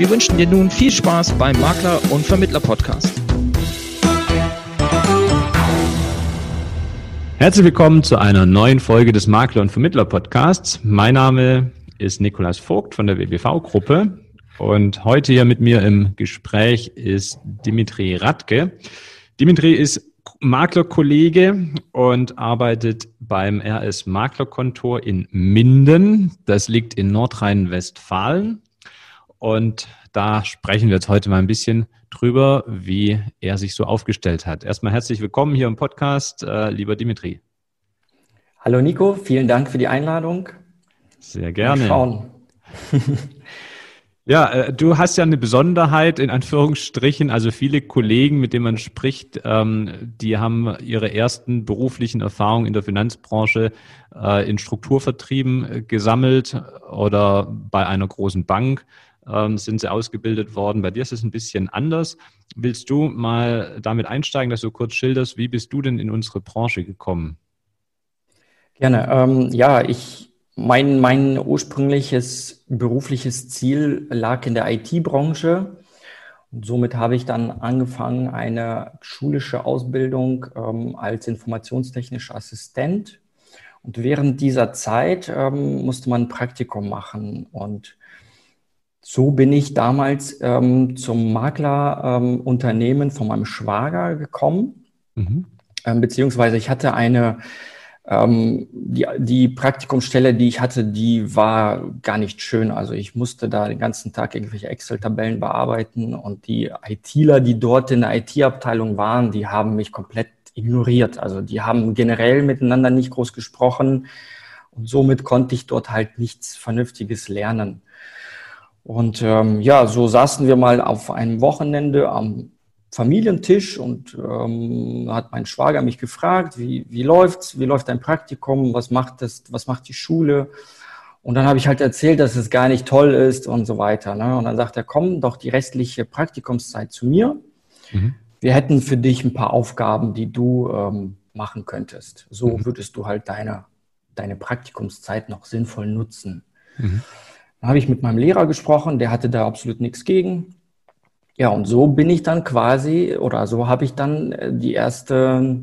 Wir wünschen dir nun viel Spaß beim Makler- und Vermittler-Podcast. Herzlich willkommen zu einer neuen Folge des Makler- und Vermittler-Podcasts. Mein Name ist Nikolas Vogt von der WBV-Gruppe und heute hier mit mir im Gespräch ist Dimitri Radke. Dimitri ist Maklerkollege und arbeitet beim RS Maklerkontor in Minden. Das liegt in Nordrhein-Westfalen. Und da sprechen wir jetzt heute mal ein bisschen drüber, wie er sich so aufgestellt hat. Erstmal herzlich willkommen hier im Podcast, äh, lieber Dimitri. Hallo Nico, vielen Dank für die Einladung. Sehr gerne. Mal schauen. Ja, äh, du hast ja eine Besonderheit in Anführungsstrichen. Also viele Kollegen, mit denen man spricht, ähm, die haben ihre ersten beruflichen Erfahrungen in der Finanzbranche äh, in Strukturvertrieben äh, gesammelt oder bei einer großen Bank ähm, sind sie ausgebildet worden. Bei dir ist es ein bisschen anders. Willst du mal damit einsteigen, dass du kurz schilderst, wie bist du denn in unsere Branche gekommen? Gerne. Ähm, ja, ich mein, mein ursprüngliches berufliches Ziel lag in der IT-Branche. Und somit habe ich dann angefangen, eine schulische Ausbildung ähm, als informationstechnischer Assistent. Und während dieser Zeit ähm, musste man ein Praktikum machen. Und so bin ich damals ähm, zum Maklerunternehmen ähm, von meinem Schwager gekommen. Mhm. Ähm, beziehungsweise ich hatte eine ähm, die, die Praktikumsstelle, die ich hatte, die war gar nicht schön. Also ich musste da den ganzen Tag irgendwelche Excel-Tabellen bearbeiten und die ITler, die dort in der IT-Abteilung waren, die haben mich komplett ignoriert. Also die haben generell miteinander nicht groß gesprochen und somit konnte ich dort halt nichts Vernünftiges lernen. Und ähm, ja, so saßen wir mal auf einem Wochenende am Familientisch und ähm, hat mein Schwager mich gefragt, wie, wie läuft's, wie läuft dein Praktikum, was macht das, was macht die Schule? Und dann habe ich halt erzählt, dass es gar nicht toll ist und so weiter. Ne? Und dann sagt er, komm doch die restliche Praktikumszeit zu mir. Mhm. Wir hätten für dich ein paar Aufgaben, die du ähm, machen könntest. So mhm. würdest du halt deine, deine Praktikumszeit noch sinnvoll nutzen. Mhm. Dann habe ich mit meinem Lehrer gesprochen, der hatte da absolut nichts gegen. Ja, und so bin ich dann quasi, oder so habe ich dann äh, die erste,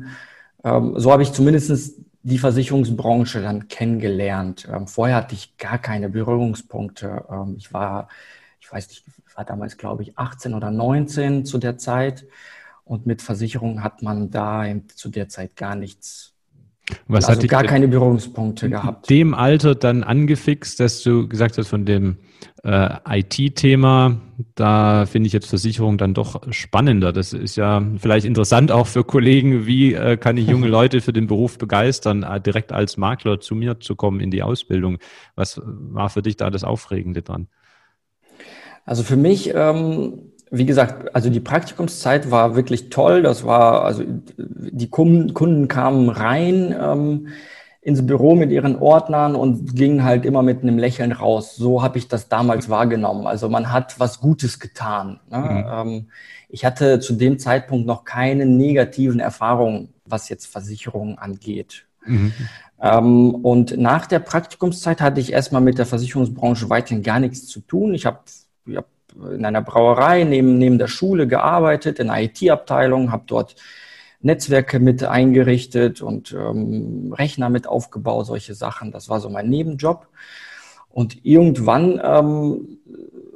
ähm, so habe ich zumindest die Versicherungsbranche dann kennengelernt. Ähm, vorher hatte ich gar keine Berührungspunkte. Ähm, ich war, ich weiß nicht, ich war damals, glaube ich, 18 oder 19 zu der Zeit. Und mit Versicherungen hat man da zu der Zeit gar nichts was also hat gar keine Berührungspunkte gehabt. Dem Alter dann angefixt, dass du gesagt hast, von dem äh, IT-Thema, da finde ich jetzt Versicherung dann doch spannender. Das ist ja vielleicht interessant auch für Kollegen, wie äh, kann ich junge Leute für den Beruf begeistern, äh, direkt als Makler zu mir zu kommen in die Ausbildung. Was war für dich da das Aufregende dran? Also für mich, ähm, wie gesagt, also die Praktikumszeit war wirklich toll. Das war, also die Kunden, kamen rein. Ähm, ins Büro mit ihren Ordnern und gingen halt immer mit einem Lächeln raus. So habe ich das damals wahrgenommen. Also man hat was Gutes getan. Ne? Mhm. Ähm, ich hatte zu dem Zeitpunkt noch keine negativen Erfahrungen, was jetzt Versicherungen angeht. Mhm. Ähm, und nach der Praktikumszeit hatte ich erstmal mit der Versicherungsbranche weiterhin gar nichts zu tun. Ich habe hab in einer Brauerei neben, neben der Schule gearbeitet, in einer IT-Abteilung, habe dort Netzwerke mit eingerichtet und ähm, Rechner mit aufgebaut, solche Sachen. Das war so mein Nebenjob. Und irgendwann ähm,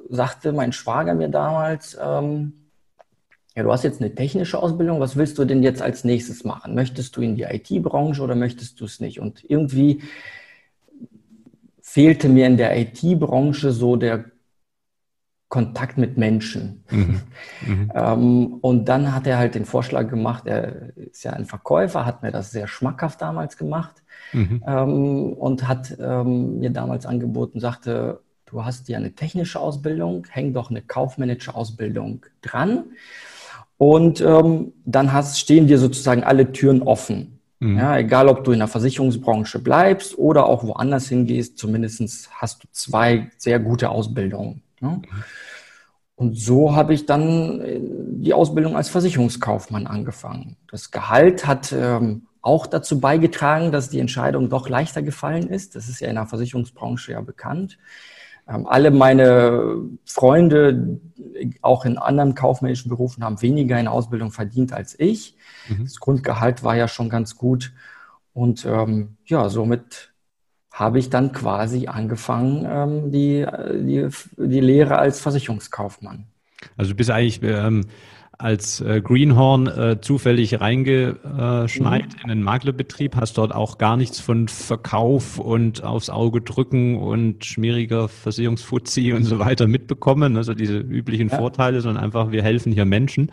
sagte mein Schwager mir damals, ähm, ja, du hast jetzt eine technische Ausbildung, was willst du denn jetzt als nächstes machen? Möchtest du in die IT-Branche oder möchtest du es nicht? Und irgendwie fehlte mir in der IT-Branche so der Kontakt mit Menschen. Mhm. Mhm. ähm, und dann hat er halt den Vorschlag gemacht, er ist ja ein Verkäufer, hat mir das sehr schmackhaft damals gemacht mhm. ähm, und hat ähm, mir damals angeboten, sagte, du hast ja eine technische Ausbildung, häng doch eine kaufmännische Ausbildung dran. Und ähm, dann hast, stehen dir sozusagen alle Türen offen. Mhm. Ja, egal, ob du in der Versicherungsbranche bleibst oder auch woanders hingehst, zumindest hast du zwei sehr gute Ausbildungen. Ne? Und so habe ich dann äh, die Ausbildung als Versicherungskaufmann angefangen. Das Gehalt hat ähm, auch dazu beigetragen, dass die Entscheidung doch leichter gefallen ist. Das ist ja in der Versicherungsbranche ja bekannt. Ähm, alle meine Freunde, auch in anderen kaufmännischen Berufen, haben weniger in Ausbildung verdient als ich. Mhm. Das Grundgehalt war ja schon ganz gut. Und ähm, ja, somit habe ich dann quasi angefangen, ähm, die, die, die Lehre als Versicherungskaufmann. Also du bist eigentlich ähm, als äh, Greenhorn äh, zufällig reingeschneit mhm. in den Maklerbetrieb, hast dort auch gar nichts von Verkauf und aufs Auge drücken und schmieriger Versicherungsfuzzi und so weiter mitbekommen, also diese üblichen ja. Vorteile, sondern einfach, wir helfen hier Menschen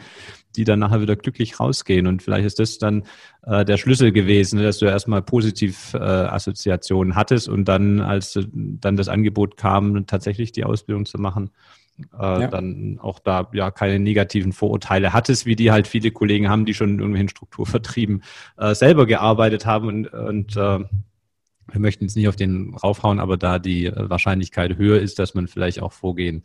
die dann nachher wieder glücklich rausgehen. Und vielleicht ist das dann äh, der Schlüssel gewesen, dass du erstmal positiv äh, Assoziationen hattest und dann, als äh, dann das Angebot kam, tatsächlich die Ausbildung zu machen, äh, ja. dann auch da ja keine negativen Vorurteile hattest, wie die halt viele Kollegen haben, die schon in irgendwelchen Strukturvertrieben äh, selber gearbeitet haben und, und äh, wir möchten jetzt nicht auf den raufhauen, aber da die Wahrscheinlichkeit höher ist, dass man vielleicht auch Vorgehen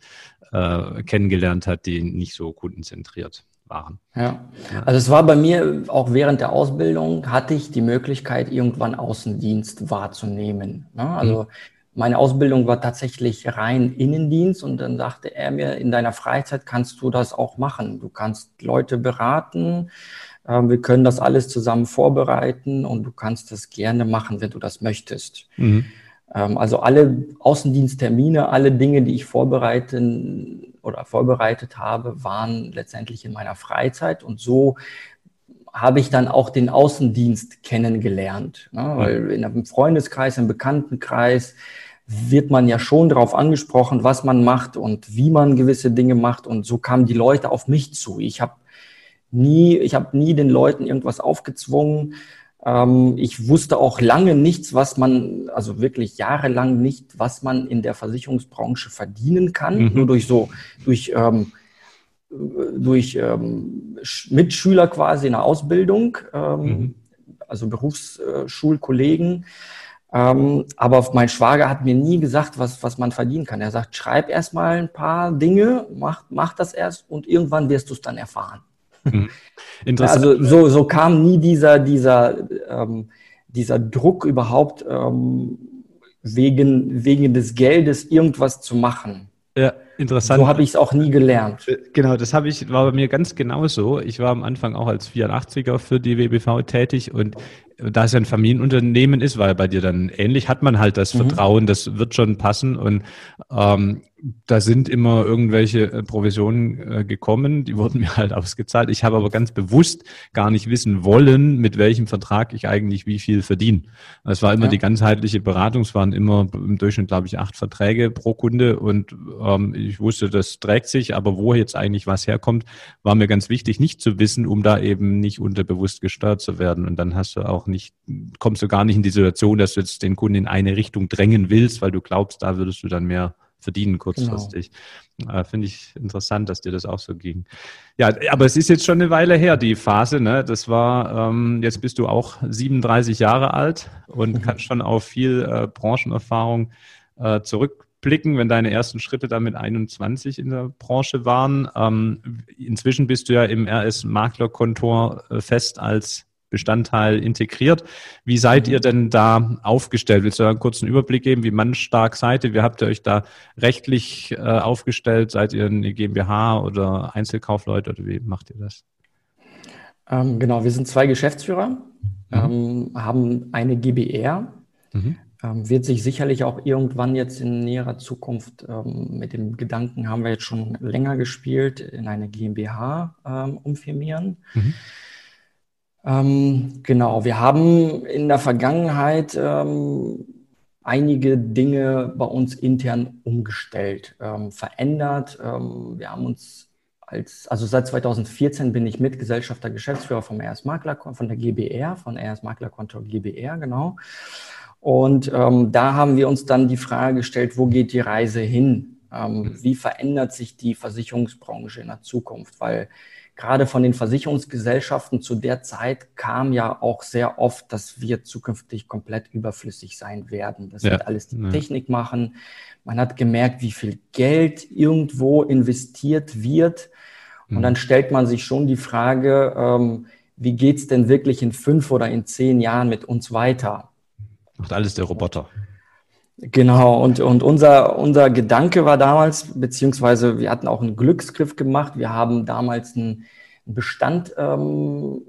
äh, kennengelernt hat, die nicht so kundenzentriert waren. Ja, also es war bei mir auch während der Ausbildung, hatte ich die Möglichkeit, irgendwann Außendienst wahrzunehmen. Ne? Also mhm. meine Ausbildung war tatsächlich rein Innendienst und dann sagte er mir, in deiner Freizeit kannst du das auch machen. Du kannst Leute beraten, ähm, wir können das alles zusammen vorbereiten und du kannst das gerne machen, wenn du das möchtest. Mhm. Ähm, also alle Außendiensttermine, alle Dinge, die ich vorbereiten oder vorbereitet habe, waren letztendlich in meiner Freizeit und so habe ich dann auch den Außendienst kennengelernt. Ne? Weil in einem Freundeskreis, im Bekanntenkreis wird man ja schon darauf angesprochen, was man macht und wie man gewisse Dinge macht. Und so kamen die Leute auf mich zu. Ich habe nie, ich habe nie den Leuten irgendwas aufgezwungen. Ähm, ich wusste auch lange nichts, was man, also wirklich jahrelang nicht, was man in der Versicherungsbranche verdienen kann. Mhm. Nur durch so, durch, ähm, durch ähm, Mitschüler quasi in der Ausbildung, ähm, mhm. also Berufsschulkollegen. Ähm, aber mein Schwager hat mir nie gesagt, was, was man verdienen kann. Er sagt, schreib erst mal ein paar Dinge, mach, mach das erst und irgendwann wirst du es dann erfahren. Mhm. Interessant. Also so, so kam nie dieser, dieser, ähm, dieser Druck überhaupt ähm, wegen, wegen des Geldes irgendwas zu machen. Ja, interessant. So habe ich es auch nie gelernt. Äh, genau, das habe ich, war bei mir ganz genauso. Ich war am Anfang auch als 84er für die WBV tätig und da es ja ein Familienunternehmen ist, weil bei dir dann ähnlich, hat man halt das mhm. Vertrauen, das wird schon passen und ähm, da sind immer irgendwelche äh, Provisionen äh, gekommen, die wurden mir halt ausgezahlt. Ich habe aber ganz bewusst gar nicht wissen wollen, mit welchem Vertrag ich eigentlich wie viel verdiene. Es war immer ja. die ganzheitliche Beratung, es waren immer im Durchschnitt, glaube ich, acht Verträge pro Kunde und ähm, ich wusste, das trägt sich, aber wo jetzt eigentlich was herkommt, war mir ganz wichtig, nicht zu wissen, um da eben nicht unterbewusst gesteuert zu werden. Und dann hast du auch nicht, kommst du gar nicht in die Situation, dass du jetzt den Kunden in eine Richtung drängen willst, weil du glaubst, da würdest du dann mehr verdienen kurzfristig. Genau. Äh, Finde ich interessant, dass dir das auch so ging. Ja, aber es ist jetzt schon eine Weile her, die Phase. Ne? Das war, ähm, jetzt bist du auch 37 Jahre alt und mhm. kannst schon auf viel äh, Branchenerfahrung äh, zurückblicken, wenn deine ersten Schritte da mit 21 in der Branche waren. Ähm, inzwischen bist du ja im RS-Maklerkontor äh, fest als Bestandteil integriert. Wie seid ihr denn da aufgestellt? Willst du einen kurzen Überblick geben, wie mannstark seid ihr? Wie habt ihr euch da rechtlich äh, aufgestellt? Seid ihr eine GmbH oder Einzelkaufleute oder wie macht ihr das? Ähm, genau, wir sind zwei Geschäftsführer, mhm. ähm, haben eine GBR. Mhm. Ähm, wird sich sicherlich auch irgendwann jetzt in näherer Zukunft ähm, mit dem Gedanken, haben wir jetzt schon länger gespielt, in eine GmbH ähm, umfirmieren. Mhm. Ähm, genau, wir haben in der Vergangenheit ähm, einige Dinge bei uns intern umgestellt, ähm, verändert. Ähm, wir haben uns als, also seit 2014 bin ich Mitgesellschafter Geschäftsführer vom RS Makler, von der GBR, von RS Makler Konto GBR, genau. Und ähm, da haben wir uns dann die Frage gestellt, wo geht die Reise hin? Ähm, mhm. wie verändert sich die Versicherungsbranche in der Zukunft? Weil gerade von den Versicherungsgesellschaften zu der Zeit kam ja auch sehr oft, dass wir zukünftig komplett überflüssig sein werden. Das ja. wird alles die ja. Technik machen. Man hat gemerkt, wie viel Geld irgendwo investiert wird. Und mhm. dann stellt man sich schon die Frage, ähm, wie geht's denn wirklich in fünf oder in zehn Jahren mit uns weiter? Macht alles der Roboter. Genau, und, und unser, unser Gedanke war damals, beziehungsweise wir hatten auch einen Glücksgriff gemacht. Wir haben damals einen, Bestand ähm,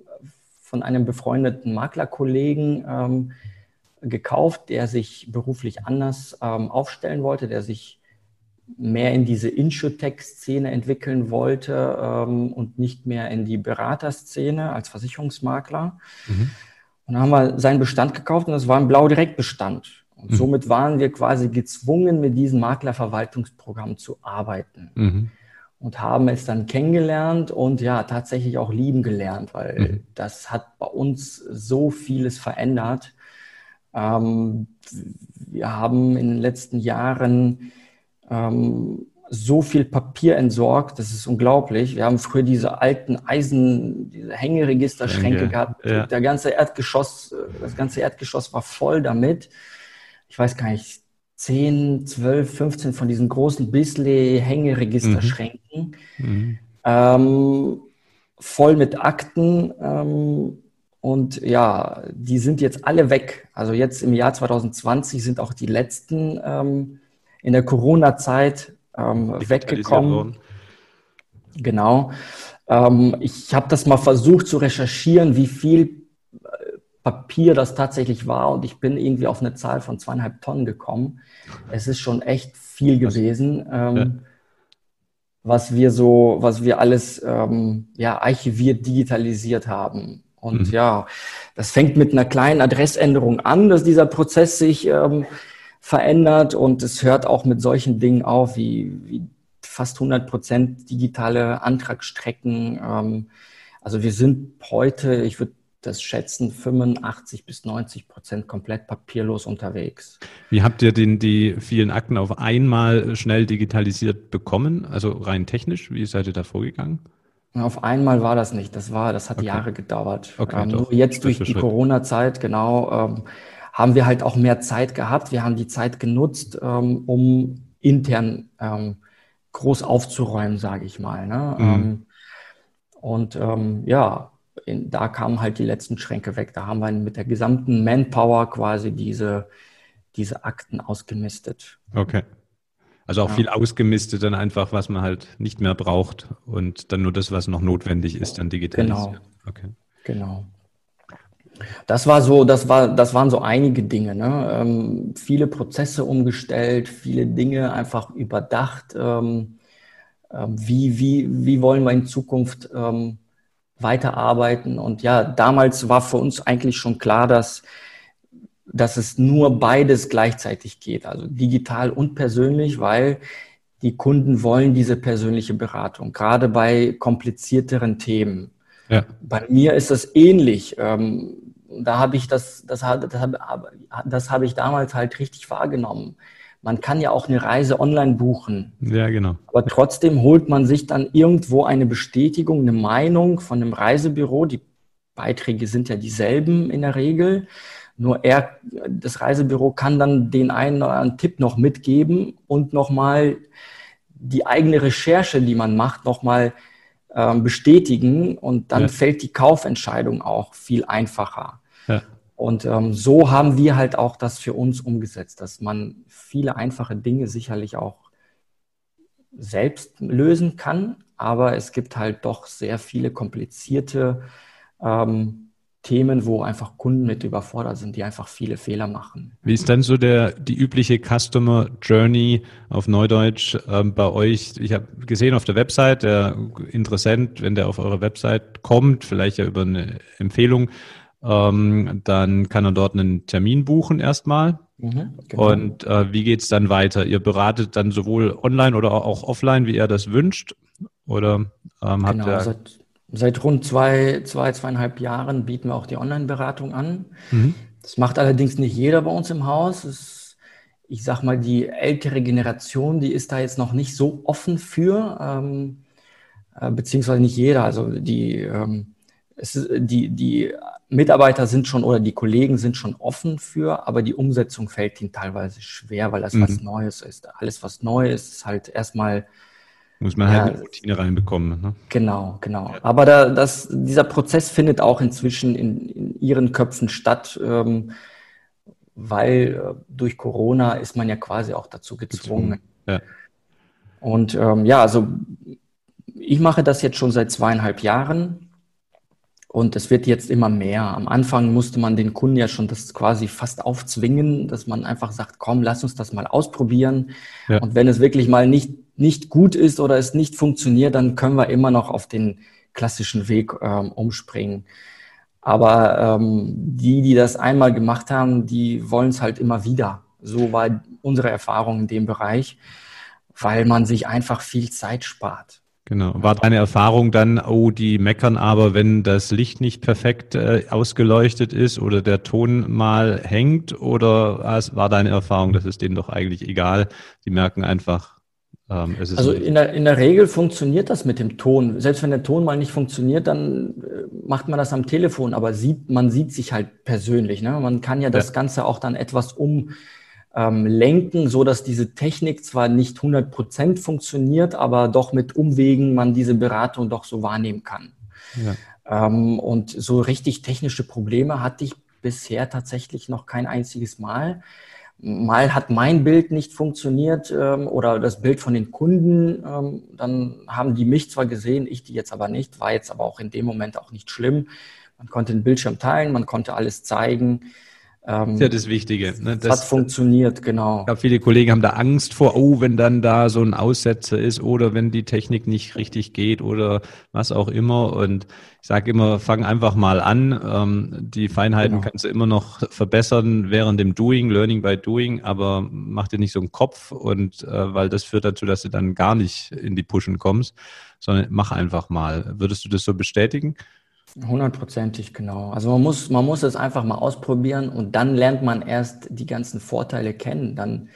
von einem befreundeten Maklerkollegen ähm, gekauft, der sich beruflich anders ähm, aufstellen wollte, der sich mehr in diese Insurtech-Szene entwickeln wollte ähm, und nicht mehr in die Beraterszene als Versicherungsmakler. Mhm. Und dann haben wir seinen Bestand gekauft und das war ein Blau-Direkt-Bestand. Und mhm. somit waren wir quasi gezwungen, mit diesem Maklerverwaltungsprogramm zu arbeiten. Mhm. Und haben es dann kennengelernt und ja, tatsächlich auch lieben gelernt, weil mhm. das hat bei uns so vieles verändert. Ähm, wir haben in den letzten Jahren ähm, so viel Papier entsorgt, das ist unglaublich. Wir haben früher diese alten Eisen, diese Hängeregisterschränke Hänge, gehabt. Ja. Der ganze Erdgeschoss, das ganze Erdgeschoss war voll damit. Ich weiß gar nicht, 10, 12, 15 von diesen großen Bisley-Hängeregisterschränken. Mhm. Ähm, voll mit Akten. Ähm, und ja, die sind jetzt alle weg. Also jetzt im Jahr 2020 sind auch die letzten ähm, in der Corona-Zeit ähm, weggekommen. Genau. Ähm, ich habe das mal versucht zu recherchieren, wie viel Papier das tatsächlich war und ich bin irgendwie auf eine Zahl von zweieinhalb Tonnen gekommen. Es ist schon echt viel gewesen, ähm, ja. was wir so, was wir alles ähm, ja archiviert, digitalisiert haben. Und mhm. ja, das fängt mit einer kleinen Adressänderung an, dass dieser Prozess sich ähm, verändert und es hört auch mit solchen Dingen auf wie, wie fast 100 Prozent digitale Antragsstrecken. Ähm, also wir sind heute, ich würde das schätzen, 85 bis 90 Prozent komplett papierlos unterwegs. Wie habt ihr denn die vielen Akten auf einmal schnell digitalisiert bekommen? Also rein technisch, wie seid ihr da vorgegangen? Auf einmal war das nicht. Das war, das hat okay. Jahre gedauert. Okay, ähm, nur jetzt durch die Corona-Zeit, genau, ähm, haben wir halt auch mehr Zeit gehabt. Wir haben die Zeit genutzt, ähm, um intern ähm, groß aufzuräumen, sage ich mal. Ne? Mhm. Ähm, und ähm, ja, in, da kamen halt die letzten Schränke weg. Da haben wir mit der gesamten Manpower quasi diese, diese Akten ausgemistet. Okay. Also auch ja. viel ausgemistet dann einfach, was man halt nicht mehr braucht und dann nur das, was noch notwendig ist, dann digitalisieren. Genau. Okay. Genau. Das war so, das war, das waren so einige Dinge. Ne? Ähm, viele Prozesse umgestellt, viele Dinge einfach überdacht. Ähm, äh, wie, wie, wie wollen wir in Zukunft ähm, weiterarbeiten? Und ja, damals war für uns eigentlich schon klar, dass, dass es nur beides gleichzeitig geht, also digital und persönlich, weil die Kunden wollen diese persönliche Beratung, gerade bei komplizierteren Themen. Ja. Bei mir ist das ähnlich. Ähm, da habe ich das, das, das, das habe ich damals halt richtig wahrgenommen. Man kann ja auch eine Reise online buchen. Ja, genau. Aber trotzdem holt man sich dann irgendwo eine Bestätigung, eine Meinung von einem Reisebüro. Die Beiträge sind ja dieselben in der Regel. Nur er, das Reisebüro kann dann den einen oder anderen Tipp noch mitgeben und nochmal die eigene Recherche, die man macht, nochmal ähm, bestätigen. Und dann ja. fällt die Kaufentscheidung auch viel einfacher. Ja. Und ähm, so haben wir halt auch das für uns umgesetzt, dass man viele einfache Dinge sicherlich auch selbst lösen kann, aber es gibt halt doch sehr viele komplizierte ähm, Themen, wo einfach Kunden mit überfordert sind, die einfach viele Fehler machen. Wie ist dann so der die übliche Customer Journey auf Neudeutsch ähm, bei euch? Ich habe gesehen auf der Website, der Interessent, wenn der auf eure Website kommt, vielleicht ja über eine Empfehlung, ähm, dann kann er dort einen Termin buchen erstmal. Mhm, genau. Und äh, wie geht's dann weiter? Ihr beratet dann sowohl online oder auch offline, wie er das wünscht? Oder ähm, habt genau, ihr... Seit, seit rund zwei, zwei, zweieinhalb Jahren bieten wir auch die Online-Beratung an. Mhm. Das macht allerdings nicht jeder bei uns im Haus. Es, ich sag mal, die ältere Generation, die ist da jetzt noch nicht so offen für, ähm, äh, beziehungsweise nicht jeder. Also die, ähm, es ist, die, die Mitarbeiter sind schon oder die Kollegen sind schon offen für, aber die Umsetzung fällt ihnen teilweise schwer, weil das mhm. was Neues ist. Alles, was neu ist, ist halt erstmal muss man halt ja, eine Routine reinbekommen. Ne? Genau, genau. Aber da, das, dieser Prozess findet auch inzwischen in, in ihren Köpfen statt, ähm, weil äh, durch Corona ist man ja quasi auch dazu gezwungen. Ja. Und ähm, ja, also ich mache das jetzt schon seit zweieinhalb Jahren und es wird jetzt immer mehr. Am Anfang musste man den Kunden ja schon das quasi fast aufzwingen, dass man einfach sagt, komm, lass uns das mal ausprobieren. Ja. Und wenn es wirklich mal nicht nicht gut ist oder es nicht funktioniert, dann können wir immer noch auf den klassischen Weg ähm, umspringen. Aber ähm, die, die das einmal gemacht haben, die wollen es halt immer wieder. So war unsere Erfahrung in dem Bereich, weil man sich einfach viel Zeit spart. Genau. War deine Erfahrung dann, oh, die meckern aber, wenn das Licht nicht perfekt äh, ausgeleuchtet ist oder der Ton mal hängt? Oder war deine Erfahrung, das ist denen doch eigentlich egal? Die merken einfach, ähm, also in der, in der Regel funktioniert das mit dem Ton. Selbst wenn der Ton mal nicht funktioniert, dann äh, macht man das am Telefon, aber sieht, man sieht sich halt persönlich. Ne? Man kann ja das ja. Ganze auch dann etwas umlenken, ähm, so dass diese Technik zwar nicht 100 Prozent funktioniert, aber doch mit Umwegen man diese Beratung doch so wahrnehmen kann. Ja. Ähm, und so richtig technische Probleme hatte ich bisher tatsächlich noch kein einziges Mal mal hat mein Bild nicht funktioniert ähm, oder das Bild von den Kunden, ähm, dann haben die mich zwar gesehen, ich die jetzt aber nicht, war jetzt aber auch in dem Moment auch nicht schlimm. Man konnte den Bildschirm teilen, man konnte alles zeigen. Ähm, das ist ja das Wichtige. Ne? Das hat funktioniert, genau. Ich glaube, viele Kollegen haben da Angst vor, oh, wenn dann da so ein Aussetzer ist oder wenn die Technik nicht richtig geht oder was auch immer. Und ich sage immer, fang einfach mal an. Ähm, die Feinheiten genau. kannst du immer noch verbessern während dem Doing, Learning by Doing, aber mach dir nicht so einen Kopf und äh, weil das führt dazu, dass du dann gar nicht in die Pushen kommst, sondern mach einfach mal. Würdest du das so bestätigen? Hundertprozentig, genau. Also man muss, man muss es einfach mal ausprobieren und dann lernt man erst die ganzen Vorteile kennen. Dann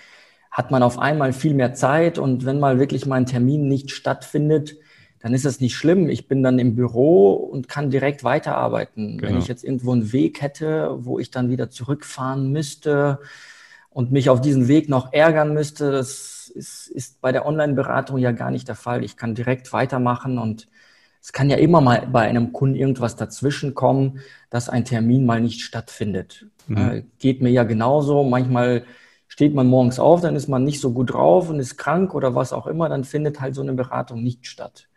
hat man auf einmal viel mehr Zeit und wenn mal wirklich mal ein Termin nicht stattfindet, dann ist es nicht schlimm. Ich bin dann im Büro und kann direkt weiterarbeiten. Genau. Wenn ich jetzt irgendwo einen Weg hätte, wo ich dann wieder zurückfahren müsste und mich auf diesen Weg noch ärgern müsste, das ist, ist bei der Online-Beratung ja gar nicht der Fall. Ich kann direkt weitermachen und es kann ja immer mal bei einem Kunden irgendwas dazwischen kommen, dass ein Termin mal nicht stattfindet. Mhm. Äh, geht mir ja genauso. Manchmal steht man morgens auf, dann ist man nicht so gut drauf und ist krank oder was auch immer, dann findet halt so eine Beratung nicht statt.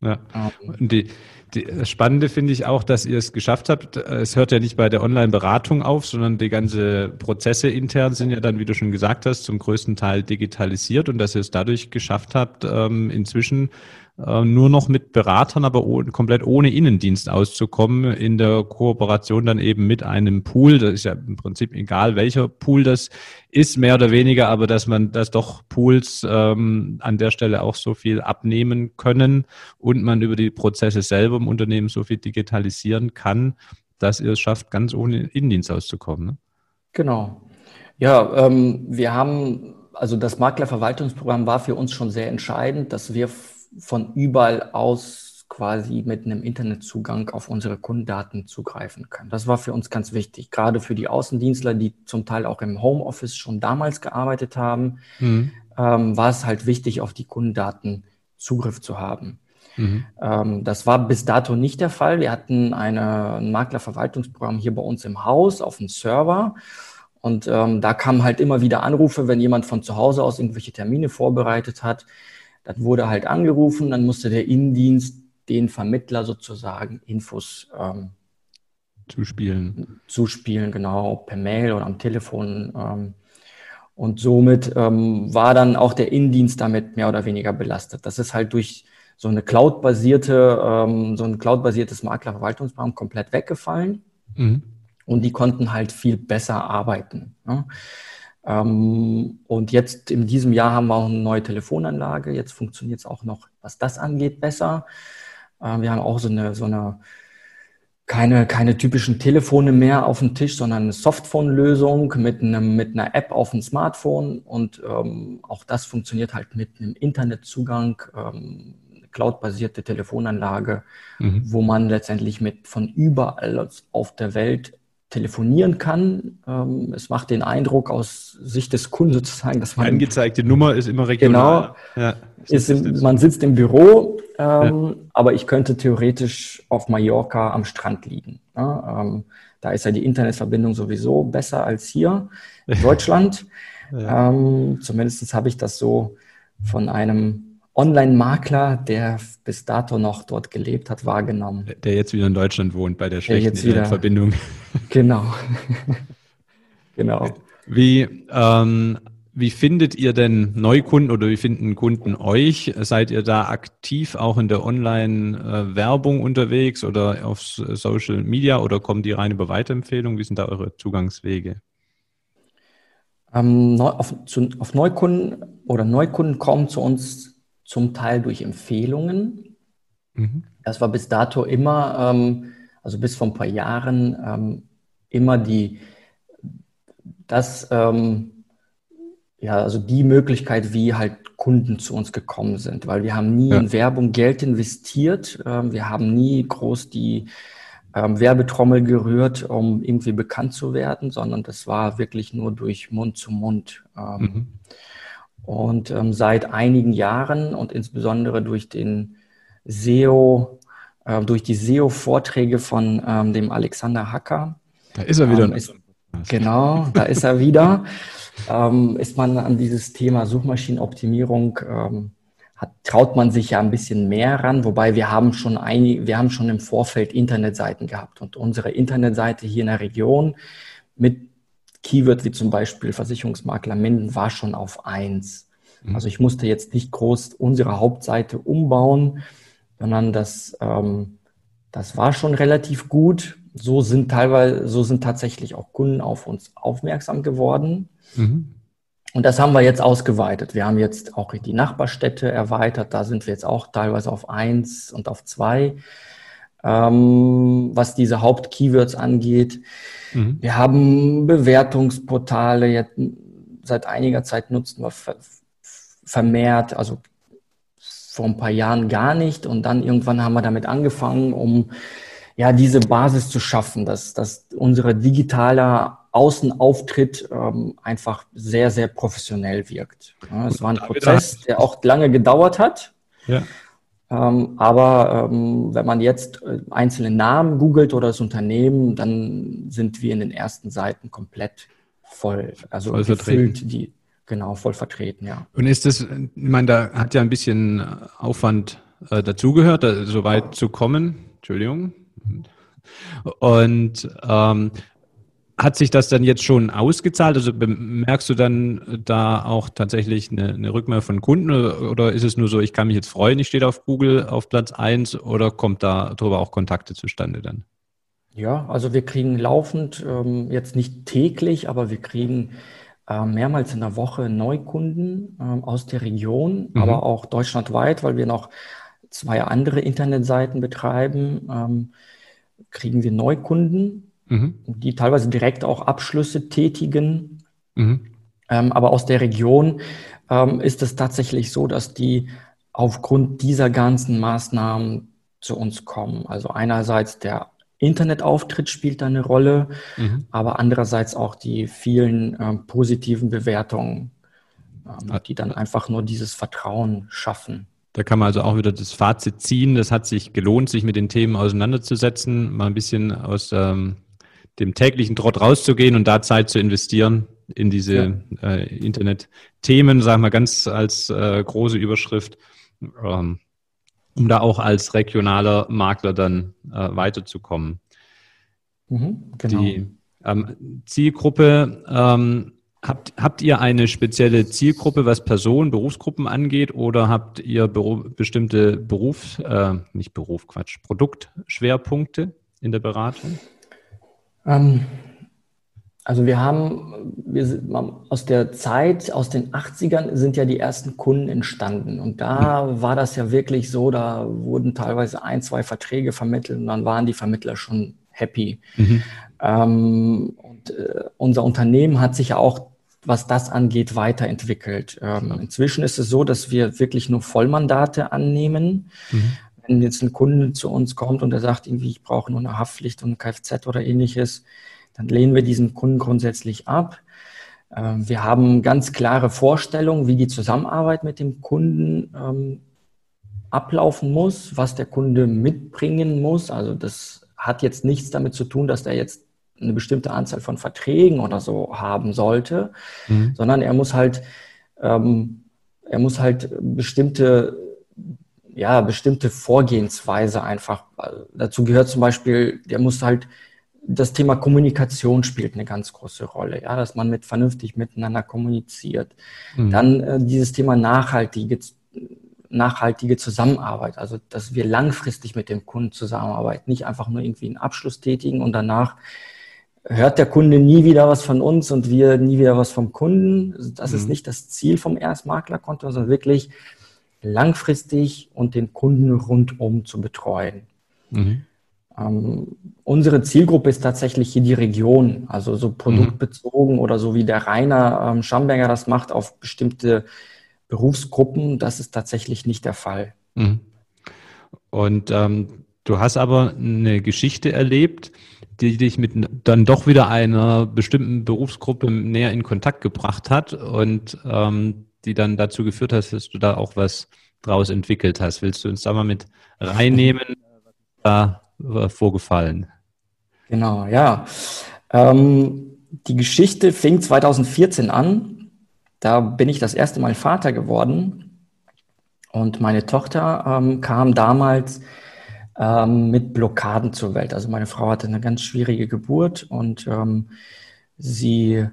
Ja. Ähm. Die, die, das Spannende finde ich auch, dass ihr es geschafft habt. Es hört ja nicht bei der Online-Beratung auf, sondern die ganze Prozesse intern sind ja dann, wie du schon gesagt hast, zum größten Teil digitalisiert und dass ihr es dadurch geschafft habt, ähm, inzwischen nur noch mit Beratern, aber oh, komplett ohne Innendienst auszukommen, in der Kooperation dann eben mit einem Pool. Das ist ja im Prinzip egal, welcher Pool das ist, mehr oder weniger, aber dass man, dass doch Pools ähm, an der Stelle auch so viel abnehmen können und man über die Prozesse selber im Unternehmen so viel digitalisieren kann, dass ihr es schafft, ganz ohne Innendienst auszukommen. Ne? Genau. Ja, ähm, wir haben, also das Maklerverwaltungsprogramm war für uns schon sehr entscheidend, dass wir von überall aus quasi mit einem Internetzugang auf unsere Kundendaten zugreifen können. Das war für uns ganz wichtig, gerade für die Außendienstler, die zum Teil auch im Homeoffice schon damals gearbeitet haben, mhm. ähm, war es halt wichtig, auf die Kundendaten Zugriff zu haben. Mhm. Ähm, das war bis dato nicht der Fall. Wir hatten eine, ein Maklerverwaltungsprogramm hier bei uns im Haus auf dem Server. Und ähm, da kamen halt immer wieder Anrufe, wenn jemand von zu Hause aus irgendwelche Termine vorbereitet hat. Dann wurde halt angerufen, dann musste der Innendienst den Vermittler sozusagen Infos ähm, zuspielen. Zuspielen, genau, per Mail oder am Telefon. Ähm, und somit ähm, war dann auch der Innendienst damit mehr oder weniger belastet. Das ist halt durch so eine Cloud-basierte, ähm, so ein Cloud-basiertes Maklerverwaltungsprogramm komplett weggefallen. Mhm. Und die konnten halt viel besser arbeiten. Ne? Ähm, und jetzt in diesem Jahr haben wir auch eine neue Telefonanlage. Jetzt funktioniert es auch noch, was das angeht, besser. Äh, wir haben auch so eine, so eine keine, keine typischen Telefone mehr auf dem Tisch, sondern eine Softphone-Lösung mit, einem, mit einer App auf dem Smartphone. Und ähm, auch das funktioniert halt mit einem Internetzugang, ähm, cloudbasierte Telefonanlage, mhm. wo man letztendlich mit von überall auf der Welt telefonieren kann. Ähm, es macht den Eindruck aus Sicht des Kunden sozusagen, dass man... Angezeigte Nummer ist immer regional. Genau. Ja, ist im, man sitzt im Büro, ähm, ja. aber ich könnte theoretisch auf Mallorca am Strand liegen. Ja, ähm, da ist ja die Internetverbindung sowieso besser als hier in Deutschland. ja. ähm, Zumindest habe ich das so von einem Online-Makler, der bis dato noch dort gelebt hat, wahrgenommen. Der jetzt wieder in Deutschland wohnt bei der schlechten der wieder, Verbindung. Genau. genau. Wie, ähm, wie findet ihr denn Neukunden oder wie finden Kunden euch? Seid ihr da aktiv auch in der Online-Werbung unterwegs oder auf Social Media oder kommen die rein über Weiterempfehlungen? Wie sind da eure Zugangswege? Ähm, auf, zu, auf Neukunden oder Neukunden kommen zu uns zum Teil durch Empfehlungen. Mhm. Das war bis dato immer, ähm, also bis vor ein paar Jahren, ähm, immer die, das, ähm, ja, also die Möglichkeit, wie halt Kunden zu uns gekommen sind, weil wir haben nie ja. in Werbung Geld investiert, ähm, wir haben nie groß die ähm, Werbetrommel gerührt, um irgendwie bekannt zu werden, sondern das war wirklich nur durch Mund zu Mund. Ähm, mhm. Und ähm, seit einigen Jahren und insbesondere durch den SEO, äh, durch die SEO-Vorträge von ähm, dem Alexander Hacker. Da ist er wieder. Ähm, ist, genau, da ist er wieder. ähm, ist man an dieses Thema Suchmaschinenoptimierung, ähm, hat, traut man sich ja ein bisschen mehr ran, wobei wir haben schon einige, wir haben schon im Vorfeld Internetseiten gehabt und unsere Internetseite hier in der Region mit Keyword wie zum Beispiel Versicherungsmakler Minden war schon auf eins. Mhm. Also ich musste jetzt nicht groß unsere Hauptseite umbauen, sondern das, ähm, das war schon relativ gut. So sind teilweise, so sind tatsächlich auch Kunden auf uns aufmerksam geworden. Mhm. Und das haben wir jetzt ausgeweitet. Wir haben jetzt auch die Nachbarstädte erweitert. Da sind wir jetzt auch teilweise auf eins und auf zwei, ähm, was diese Hauptkeywords angeht. Mhm. Wir haben Bewertungsportale, jetzt seit einiger Zeit nutzen wir vermehrt, also vor ein paar Jahren gar nicht. Und dann irgendwann haben wir damit angefangen, um ja diese Basis zu schaffen, dass, dass unsere digitale Außenauftritt ähm, einfach sehr, sehr professionell wirkt. Ja, es war ein Prozess, der auch lange gedauert hat. Ja. Ähm, aber ähm, wenn man jetzt äh, einzelne Namen googelt oder das Unternehmen, dann sind wir in den ersten Seiten komplett voll. Also voll vertreten. die genau voll vertreten, ja. Und ist das, ich meine, da hat ja ein bisschen Aufwand äh, dazugehört, da, so weit zu kommen. Entschuldigung. Und ähm, hat sich das dann jetzt schon ausgezahlt? Also merkst du dann da auch tatsächlich eine, eine Rückmeldung von Kunden oder ist es nur so, ich kann mich jetzt freuen, ich stehe auf Google auf Platz 1 oder kommt da darüber auch Kontakte zustande dann? Ja, also wir kriegen laufend, ähm, jetzt nicht täglich, aber wir kriegen äh, mehrmals in der Woche Neukunden äh, aus der Region, mhm. aber auch deutschlandweit, weil wir noch zwei andere Internetseiten betreiben, ähm, kriegen wir Neukunden mhm. die teilweise direkt auch Abschlüsse tätigen. Mhm. Ähm, aber aus der Region ähm, ist es tatsächlich so, dass die aufgrund dieser ganzen Maßnahmen zu uns kommen. Also einerseits der Internetauftritt spielt da eine Rolle, mhm. aber andererseits auch die vielen ähm, positiven Bewertungen, ähm, die dann einfach nur dieses Vertrauen schaffen. Da kann man also auch wieder das Fazit ziehen. Das hat sich gelohnt, sich mit den Themen auseinanderzusetzen, mal ein bisschen aus ähm, dem täglichen Trott rauszugehen und da Zeit zu investieren in diese ja. äh, Internet-Themen, sagen wir ganz als äh, große Überschrift, ähm, um da auch als regionaler Makler dann äh, weiterzukommen. Mhm, genau. Die ähm, Zielgruppe, ähm, habt, habt ihr eine spezielle Zielgruppe, was Personen, Berufsgruppen angeht, oder habt ihr Beru bestimmte Beruf, äh, nicht Beruf, Quatsch, Produktschwerpunkte in der Beratung? Ähm, also wir haben, wir aus der Zeit, aus den 80ern sind ja die ersten Kunden entstanden. Und da war das ja wirklich so, da wurden teilweise ein, zwei Verträge vermittelt und dann waren die Vermittler schon happy. Mhm. Ähm, und äh, unser Unternehmen hat sich ja auch, was das angeht, weiterentwickelt. Ähm, inzwischen ist es so, dass wir wirklich nur Vollmandate annehmen. Mhm. Wenn jetzt ein Kunde zu uns kommt und er sagt, irgendwie, ich brauche nur eine Haftpflicht und ein Kfz oder ähnliches, dann lehnen wir diesen Kunden grundsätzlich ab. Ähm, wir haben ganz klare Vorstellungen, wie die Zusammenarbeit mit dem Kunden ähm, ablaufen muss, was der Kunde mitbringen muss. Also das hat jetzt nichts damit zu tun, dass der jetzt eine bestimmte Anzahl von Verträgen oder so haben sollte, mhm. sondern er muss halt, ähm, er muss halt bestimmte, ja, bestimmte Vorgehensweise einfach, dazu gehört zum Beispiel, der muss halt, das Thema Kommunikation spielt eine ganz große Rolle, ja, dass man mit vernünftig miteinander kommuniziert. Mhm. Dann äh, dieses Thema nachhaltige, nachhaltige Zusammenarbeit, also dass wir langfristig mit dem Kunden zusammenarbeiten, nicht einfach nur irgendwie einen Abschluss tätigen und danach hört der Kunde nie wieder was von uns und wir nie wieder was vom Kunden. Das mhm. ist nicht das Ziel vom Erstmaklerkonto, sondern wirklich langfristig und den Kunden rundum zu betreuen. Mhm. Ähm, unsere Zielgruppe ist tatsächlich hier die Region, also so produktbezogen mhm. oder so wie der Rainer ähm, Schamberger das macht auf bestimmte Berufsgruppen. Das ist tatsächlich nicht der Fall. Mhm. Und ähm, du hast aber eine Geschichte erlebt, die dich mit dann doch wieder einer bestimmten Berufsgruppe näher in Kontakt gebracht hat und ähm, die dann dazu geführt hat, dass du da auch was draus entwickelt hast. Willst du uns da mal mit reinnehmen, was da vorgefallen? Genau, ja. Ähm, die Geschichte fing 2014 an. Da bin ich das erste Mal Vater geworden. Und meine Tochter ähm, kam damals ähm, mit Blockaden zur Welt. Also meine Frau hatte eine ganz schwierige Geburt und ähm, sie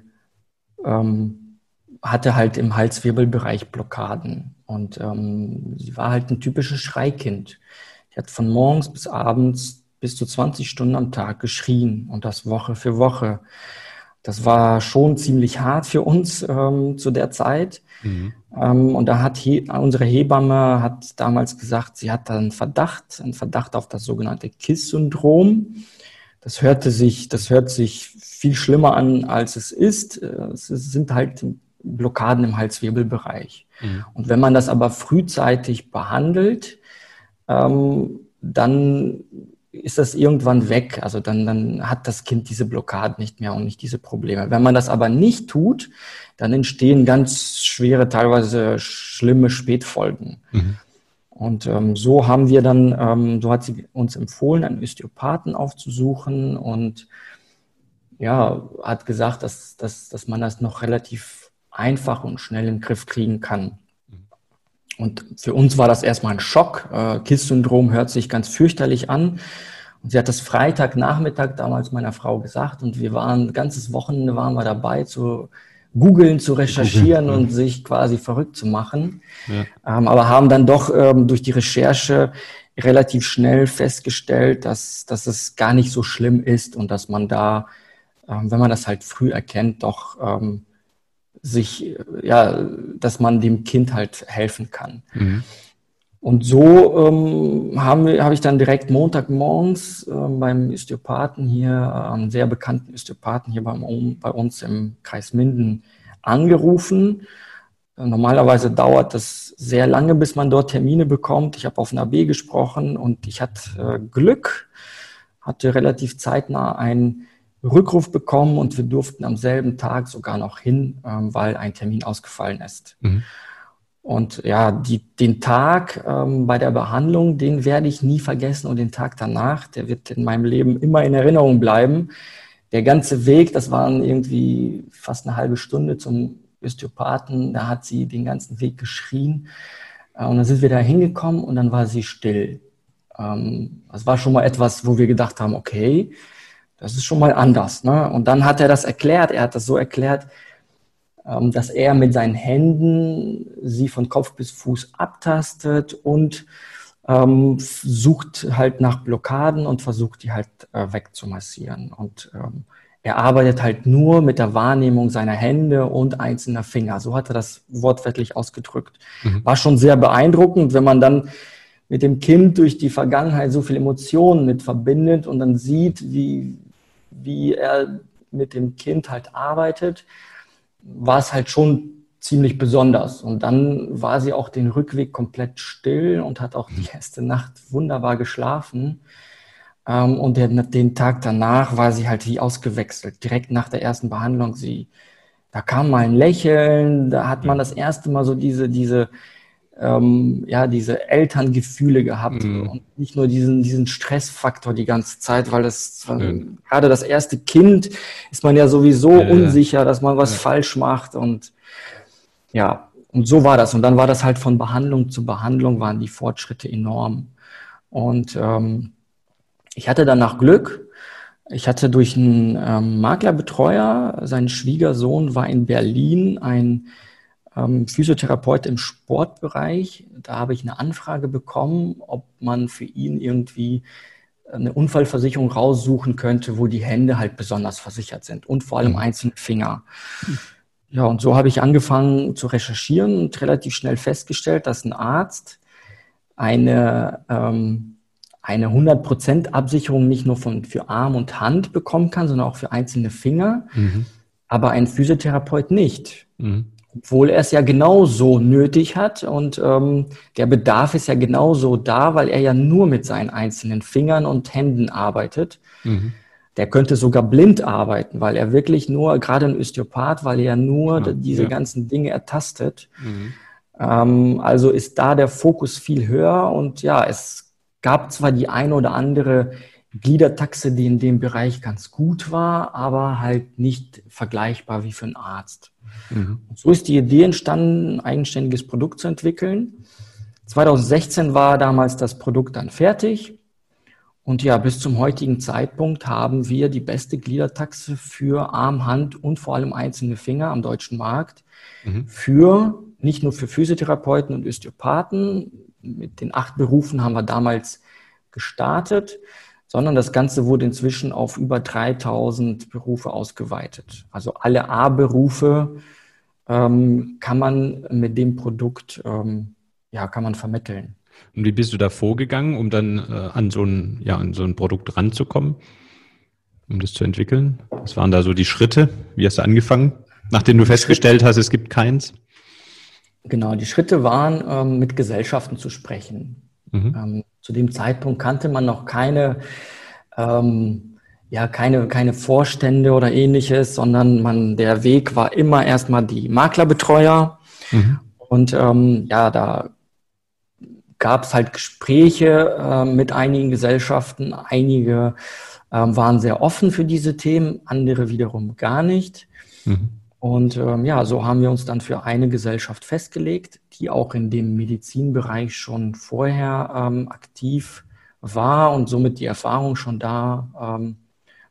ähm, hatte halt im Halswirbelbereich Blockaden. Und ähm, sie war halt ein typisches Schreikind. Die hat von morgens bis abends bis zu 20 Stunden am Tag geschrien und das Woche für Woche. Das war schon ziemlich hart für uns ähm, zu der Zeit. Mhm. Ähm, und da hat he unsere Hebamme hat damals gesagt, sie hat einen Verdacht, einen Verdacht auf das sogenannte KISS-Syndrom. Das hörte sich, das hört sich viel schlimmer an, als es ist. Es sind halt Blockaden im Halswirbelbereich. Mhm. Und wenn man das aber frühzeitig behandelt, ähm, dann ist das irgendwann weg. Also dann, dann hat das Kind diese Blockade nicht mehr und nicht diese Probleme. Wenn man das aber nicht tut, dann entstehen ganz schwere, teilweise schlimme Spätfolgen. Mhm. Und ähm, so haben wir dann, ähm, so hat sie uns empfohlen, einen Osteopathen aufzusuchen und ja, hat gesagt, dass, dass, dass man das noch relativ einfach und schnell in den Griff kriegen kann. Und für uns war das erstmal ein Schock. Äh, KISS-Syndrom hört sich ganz fürchterlich an. Und sie hat das Freitagnachmittag damals meiner Frau gesagt und wir waren, ein ganzes Wochenende waren wir dabei zu googeln, zu recherchieren Google, und sich quasi verrückt zu machen. Ja. Ähm, aber haben dann doch ähm, durch die Recherche relativ schnell festgestellt, dass, dass es gar nicht so schlimm ist und dass man da, ähm, wenn man das halt früh erkennt, doch ähm, sich, ja, dass man dem Kind halt helfen kann. Mhm. Und so ähm, haben wir, habe ich dann direkt Montagmorgens ähm, beim Osteopathen hier, äh, einen sehr bekannten Osteopathen hier beim, bei uns im Kreis Minden angerufen. Normalerweise dauert das sehr lange, bis man dort Termine bekommt. Ich habe auf einer B gesprochen und ich hatte äh, Glück, hatte relativ zeitnah einen Rückruf bekommen und wir durften am selben Tag sogar noch hin, ähm, weil ein Termin ausgefallen ist. Mhm. Und ja, die, den Tag ähm, bei der Behandlung, den werde ich nie vergessen und den Tag danach, der wird in meinem Leben immer in Erinnerung bleiben. Der ganze Weg, das waren irgendwie fast eine halbe Stunde zum Osteopathen, da hat sie den ganzen Weg geschrien. Äh, und dann sind wir da hingekommen und dann war sie still. Ähm, das war schon mal etwas, wo wir gedacht haben, okay, das ist schon mal anders. Ne? Und dann hat er das erklärt, er hat das so erklärt, ähm, dass er mit seinen Händen sie von Kopf bis Fuß abtastet und ähm, sucht halt nach Blockaden und versucht die halt äh, wegzumassieren. Und ähm, er arbeitet halt nur mit der Wahrnehmung seiner Hände und einzelner Finger. So hat er das wortwörtlich ausgedrückt. Mhm. War schon sehr beeindruckend, wenn man dann mit dem Kind durch die Vergangenheit so viele Emotionen mit verbindet und dann sieht, wie, wie er mit dem Kind halt arbeitet, war es halt schon ziemlich besonders. Und dann war sie auch den Rückweg komplett still und hat auch die erste Nacht wunderbar geschlafen. Ähm, und den, den Tag danach war sie halt wie ausgewechselt. Direkt nach der ersten Behandlung, sie, da kam mal ein Lächeln, da hat man das erste Mal so diese, diese, ähm, ja, diese Elterngefühle gehabt mhm. und nicht nur diesen, diesen Stressfaktor die ganze Zeit, weil das mhm. gerade das erste Kind ist man ja sowieso ja, unsicher, dass man was ja. falsch macht und ja, und so war das. Und dann war das halt von Behandlung zu Behandlung waren die Fortschritte enorm. Und ähm, ich hatte danach Glück. Ich hatte durch einen ähm, Maklerbetreuer, sein Schwiegersohn war in Berlin ein ähm, Physiotherapeut im Sportbereich. Da habe ich eine Anfrage bekommen, ob man für ihn irgendwie eine Unfallversicherung raussuchen könnte, wo die Hände halt besonders versichert sind und vor allem mhm. einzelne Finger. Ja, und so habe ich angefangen zu recherchieren und relativ schnell festgestellt, dass ein Arzt eine, ähm, eine 100% Absicherung nicht nur von, für Arm und Hand bekommen kann, sondern auch für einzelne Finger, mhm. aber ein Physiotherapeut nicht. Mhm obwohl er es ja genauso nötig hat und ähm, der Bedarf ist ja genauso da, weil er ja nur mit seinen einzelnen Fingern und Händen arbeitet. Mhm. Der könnte sogar blind arbeiten, weil er wirklich nur, gerade ein Osteopath, weil er nur ja, diese ja. ganzen Dinge ertastet. Mhm. Ähm, also ist da der Fokus viel höher und ja, es gab zwar die eine oder andere Gliedertaxe, die in dem Bereich ganz gut war, aber halt nicht vergleichbar wie für einen Arzt. Mhm. So ist die Idee entstanden, ein eigenständiges Produkt zu entwickeln. 2016 war damals das Produkt dann fertig. Und ja, bis zum heutigen Zeitpunkt haben wir die beste Gliedertaxe für Arm, Hand und vor allem einzelne Finger am deutschen Markt. Mhm. Für, nicht nur für Physiotherapeuten und Osteopathen. Mit den acht Berufen haben wir damals gestartet sondern das Ganze wurde inzwischen auf über 3000 Berufe ausgeweitet. Also alle A-Berufe ähm, kann man mit dem Produkt ähm, ja, kann man vermitteln. Und wie bist du da vorgegangen, um dann äh, an, so ein, ja, an so ein Produkt ranzukommen, um das zu entwickeln? Was waren da so die Schritte? Wie hast du angefangen, nachdem du festgestellt hast, es gibt keins? Genau, die Schritte waren, ähm, mit Gesellschaften zu sprechen. Mhm. Zu dem Zeitpunkt kannte man noch keine, ähm, ja, keine, keine Vorstände oder ähnliches, sondern man, der Weg war immer erstmal die Maklerbetreuer. Mhm. Und ähm, ja, da gab es halt Gespräche äh, mit einigen Gesellschaften. Einige äh, waren sehr offen für diese Themen, andere wiederum gar nicht. Mhm. Und ähm, ja, so haben wir uns dann für eine Gesellschaft festgelegt, die auch in dem Medizinbereich schon vorher ähm, aktiv war und somit die Erfahrung schon da ähm,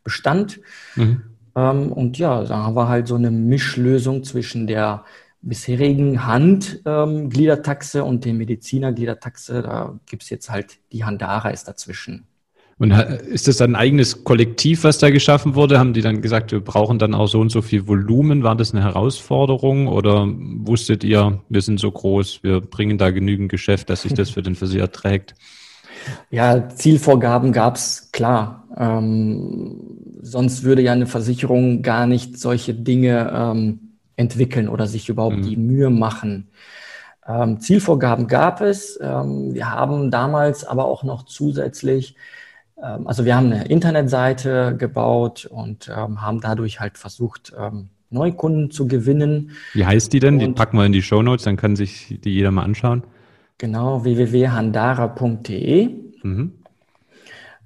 bestand. Mhm. Ähm, und ja, da haben wir halt so eine Mischlösung zwischen der bisherigen Handgliedertaxe ähm, und dem Medizinergliedertaxe. Da gibt's jetzt halt die Handara ist dazwischen. Und ist das dann ein eigenes Kollektiv, was da geschaffen wurde? Haben die dann gesagt, wir brauchen dann auch so und so viel Volumen? War das eine Herausforderung oder wusstet ihr, wir sind so groß, wir bringen da genügend Geschäft, dass sich das für den Versicherer trägt? Ja, Zielvorgaben gab es klar. Ähm, sonst würde ja eine Versicherung gar nicht solche Dinge ähm, entwickeln oder sich überhaupt mhm. die Mühe machen. Ähm, Zielvorgaben gab es. Ähm, wir haben damals aber auch noch zusätzlich also wir haben eine Internetseite gebaut und ähm, haben dadurch halt versucht, ähm, Neukunden zu gewinnen. Wie heißt die denn? Und die packen wir in die Show Notes, dann kann sich die jeder mal anschauen. Genau, www.handara.de. Mhm.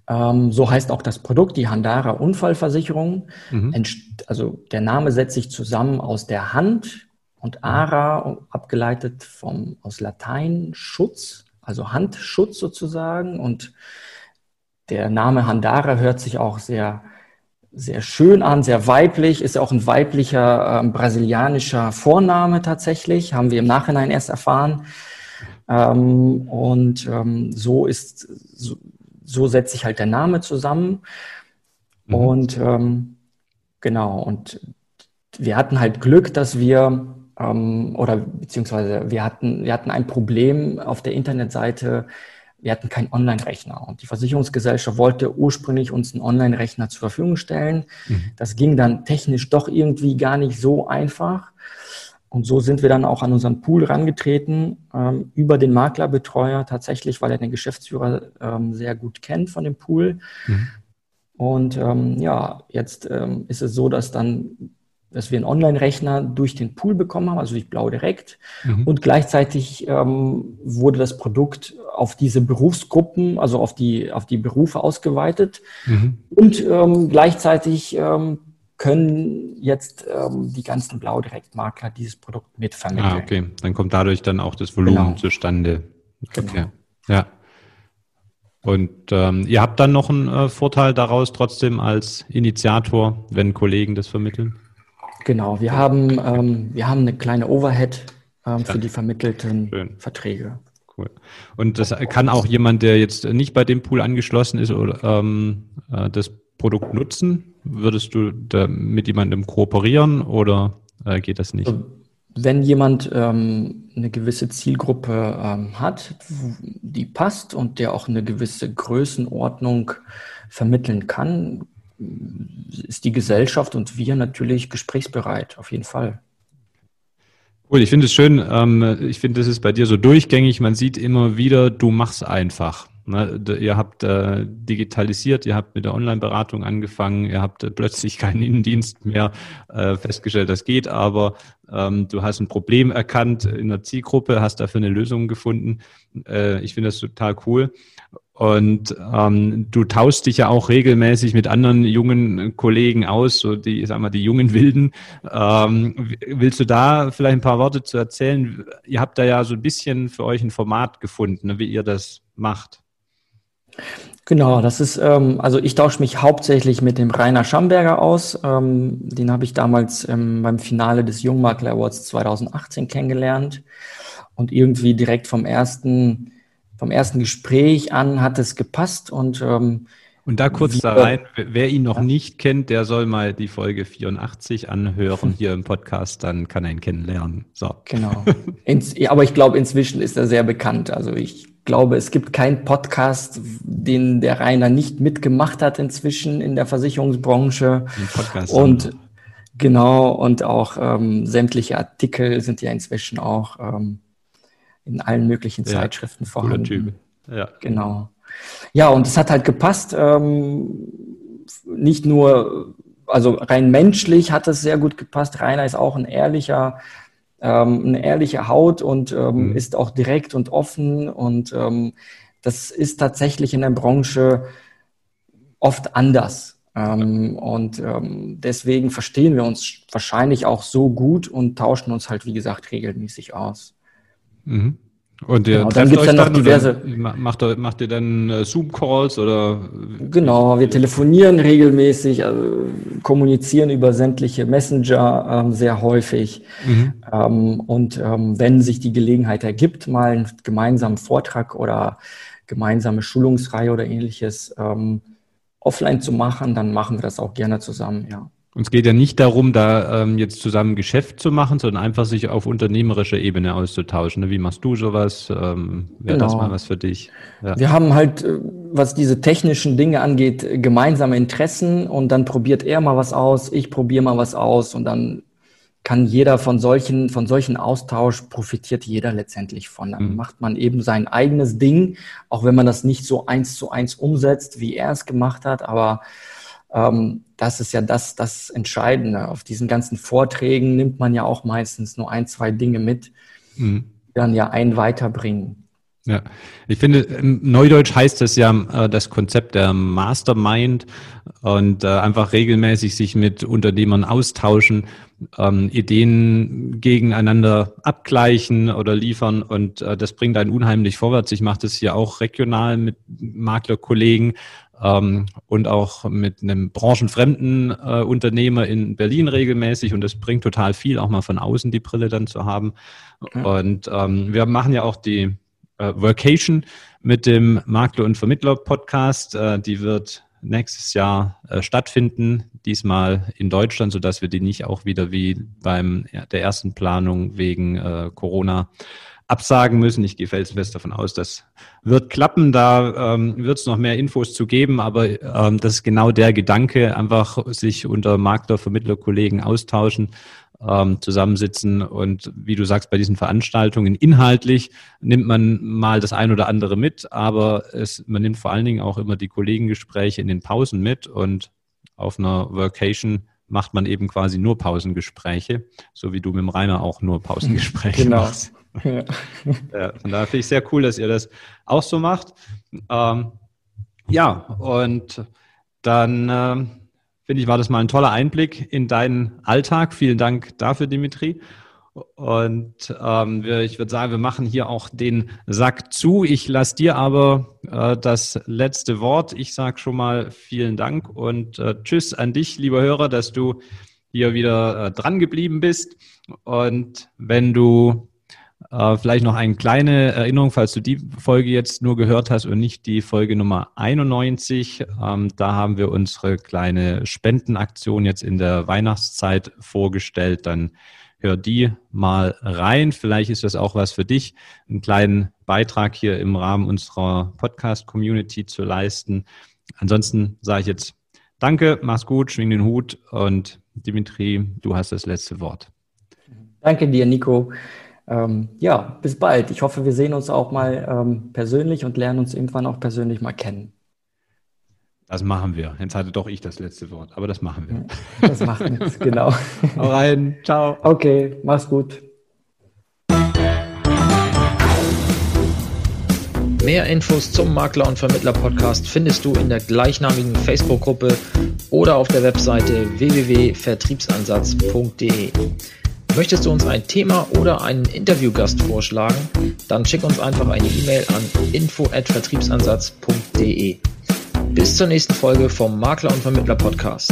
Ähm, so heißt auch das Produkt, die Handara Unfallversicherung. Mhm. Also der Name setzt sich zusammen aus der Hand und Ara, abgeleitet vom, aus Latein Schutz, also Handschutz sozusagen und der Name Handara hört sich auch sehr, sehr schön an, sehr weiblich, ist auch ein weiblicher äh, brasilianischer Vorname tatsächlich, haben wir im Nachhinein erst erfahren. Ähm, und ähm, so ist, so, so setzt sich halt der Name zusammen. Mhm. Und ähm, genau, und wir hatten halt Glück, dass wir ähm, oder beziehungsweise wir hatten, wir hatten ein Problem auf der Internetseite wir hatten keinen Online-Rechner. Und die Versicherungsgesellschaft wollte ursprünglich uns einen Online-Rechner zur Verfügung stellen. Mhm. Das ging dann technisch doch irgendwie gar nicht so einfach. Und so sind wir dann auch an unseren Pool rangetreten, ähm, über den Maklerbetreuer tatsächlich, weil er den Geschäftsführer ähm, sehr gut kennt von dem Pool. Mhm. Und ähm, ja, jetzt ähm, ist es so, dass dann dass wir einen Online-Rechner durch den Pool bekommen haben, also durch Blau direkt. Mhm. Und gleichzeitig ähm, wurde das Produkt auf diese Berufsgruppen, also auf die, auf die Berufe ausgeweitet. Mhm. Und ähm, gleichzeitig ähm, können jetzt ähm, die ganzen Blau Direktmakler dieses Produkt mitvermitteln. Ah, okay. Dann kommt dadurch dann auch das Volumen genau. zustande. Okay. Genau. Ja. Und ähm, ihr habt dann noch einen äh, Vorteil daraus trotzdem als Initiator, wenn Kollegen das vermitteln? Genau, wir haben, ähm, wir haben eine kleine Overhead ähm, für die vermittelten Schön. Verträge. Cool. Und das kann auch jemand, der jetzt nicht bei dem Pool angeschlossen ist, oder ähm, äh, das Produkt nutzen? Würdest du da mit jemandem kooperieren oder äh, geht das nicht? Wenn jemand ähm, eine gewisse Zielgruppe ähm, hat, die passt und der auch eine gewisse Größenordnung vermitteln kann, ist die Gesellschaft und wir natürlich gesprächsbereit, auf jeden Fall. Cool, ich finde es schön. Ähm, ich finde, das ist bei dir so durchgängig. Man sieht immer wieder, du machst einfach. Ne? Ihr habt äh, digitalisiert, ihr habt mit der Online-Beratung angefangen, ihr habt äh, plötzlich keinen Innendienst mehr äh, festgestellt, das geht, aber ähm, du hast ein Problem erkannt in der Zielgruppe, hast dafür eine Lösung gefunden. Äh, ich finde das total cool. Und ähm, du tauschst dich ja auch regelmäßig mit anderen jungen Kollegen aus, so die, sag mal, die jungen Wilden. Ähm, willst du da vielleicht ein paar Worte zu erzählen? Ihr habt da ja so ein bisschen für euch ein Format gefunden, ne, wie ihr das macht. Genau, das ist, ähm, also ich tausche mich hauptsächlich mit dem Rainer Schamberger aus. Ähm, den habe ich damals ähm, beim Finale des Jungmakler Awards 2018 kennengelernt. Und irgendwie direkt vom ersten vom ersten Gespräch an hat es gepasst und ähm, und da kurz da rein, wer ihn noch nicht kennt, der soll mal die Folge 84 anhören hier im Podcast, dann kann er ihn kennenlernen. So. Genau. Ins, aber ich glaube, inzwischen ist er sehr bekannt. Also ich glaube, es gibt keinen Podcast, den der Rainer nicht mitgemacht hat inzwischen in der Versicherungsbranche. Podcast und genau, und auch ähm, sämtliche Artikel sind ja inzwischen auch ähm, in allen möglichen Zeitschriften ja, vorhanden. Typ. Ja. Genau. Ja, und es hat halt gepasst. Ähm, nicht nur, also rein menschlich hat es sehr gut gepasst. Rainer ist auch ein ehrlicher, ähm, eine ehrliche Haut und ähm, mhm. ist auch direkt und offen. Und ähm, das ist tatsächlich in der Branche oft anders. Ähm, und ähm, deswegen verstehen wir uns wahrscheinlich auch so gut und tauschen uns halt, wie gesagt, regelmäßig aus. Mhm. Und ihr genau, dann gibt es dann noch diverse. Macht, macht ihr dann äh, Zoom-Calls oder? Genau, wir telefonieren regelmäßig, also kommunizieren über sämtliche Messenger ähm, sehr häufig. Mhm. Ähm, und ähm, wenn sich die Gelegenheit ergibt, mal einen gemeinsamen Vortrag oder gemeinsame Schulungsreihe oder ähnliches ähm, offline zu machen, dann machen wir das auch gerne zusammen, ja. Und es geht ja nicht darum, da ähm, jetzt zusammen Geschäft zu machen, sondern einfach sich auf unternehmerischer Ebene auszutauschen. Ne? Wie machst du sowas? Ähm, Wäre genau. das mal was für dich? Ja. Wir haben halt, äh, was diese technischen Dinge angeht, gemeinsame Interessen und dann probiert er mal was aus, ich probiere mal was aus und dann kann jeder von solchen, von solchen Austausch profitiert jeder letztendlich von. Dann mhm. macht man eben sein eigenes Ding, auch wenn man das nicht so eins zu eins umsetzt, wie er es gemacht hat, aber ähm, das ist ja das, das Entscheidende. Auf diesen ganzen Vorträgen nimmt man ja auch meistens nur ein, zwei Dinge mit, mhm. die dann ja einen weiterbringen. Ja, ich finde, im Neudeutsch heißt das ja äh, das Konzept der Mastermind und äh, einfach regelmäßig sich mit Unternehmern austauschen, ähm, Ideen gegeneinander abgleichen oder liefern und äh, das bringt einen unheimlich vorwärts. Ich mache das hier auch regional mit Maklerkollegen ähm, und auch mit einem branchenfremden äh, Unternehmer in Berlin regelmäßig und das bringt total viel, auch mal von außen die Brille dann zu haben. Okay. Und ähm, wir machen ja auch die äh, Workation mit dem Makler- und Vermittler-Podcast. Äh, die wird nächstes Jahr äh, stattfinden, diesmal in Deutschland, sodass wir die nicht auch wieder wie beim ja, der ersten Planung wegen äh, Corona absagen müssen. Ich gehe felsenfest davon aus, das wird klappen. Da ähm, wird es noch mehr Infos zu geben, aber ähm, das ist genau der Gedanke, einfach sich unter Makler, Vermittler, Kollegen austauschen, ähm, zusammensitzen und wie du sagst, bei diesen Veranstaltungen inhaltlich nimmt man mal das ein oder andere mit, aber es, man nimmt vor allen Dingen auch immer die Kollegengespräche in den Pausen mit und auf einer Workation macht man eben quasi nur Pausengespräche, so wie du mit dem Rainer auch nur Pausengespräche genau. machst. Ja. ja, von daher finde ich sehr cool, dass ihr das auch so macht. Ähm, ja, und dann ähm, finde ich, war das mal ein toller Einblick in deinen Alltag. Vielen Dank dafür, Dimitri. Und ähm, wir, ich würde sagen, wir machen hier auch den Sack zu. Ich lasse dir aber äh, das letzte Wort. Ich sage schon mal vielen Dank und äh, Tschüss an dich, lieber Hörer, dass du hier wieder äh, dran geblieben bist. Und wenn du äh, vielleicht noch eine kleine Erinnerung, falls du die Folge jetzt nur gehört hast und nicht die Folge Nummer 91. Ähm, da haben wir unsere kleine Spendenaktion jetzt in der Weihnachtszeit vorgestellt. Dann hör die mal rein. Vielleicht ist das auch was für dich, einen kleinen Beitrag hier im Rahmen unserer Podcast-Community zu leisten. Ansonsten sage ich jetzt Danke, mach's gut, schwing den Hut und Dimitri, du hast das letzte Wort. Danke dir, Nico. Ähm, ja, bis bald. Ich hoffe, wir sehen uns auch mal ähm, persönlich und lernen uns irgendwann auch persönlich mal kennen. Das machen wir. Jetzt hatte doch ich das letzte Wort, aber das machen wir. Das macht nichts, genau. Hau rein. Ciao. Okay, mach's gut. Mehr Infos zum Makler und Vermittler Podcast findest du in der gleichnamigen Facebook-Gruppe oder auf der Webseite www.vertriebsansatz.de. Möchtest du uns ein Thema oder einen Interviewgast vorschlagen? Dann schick uns einfach eine E-Mail an info@vertriebsansatz.de. Bis zur nächsten Folge vom Makler und Vermittler Podcast.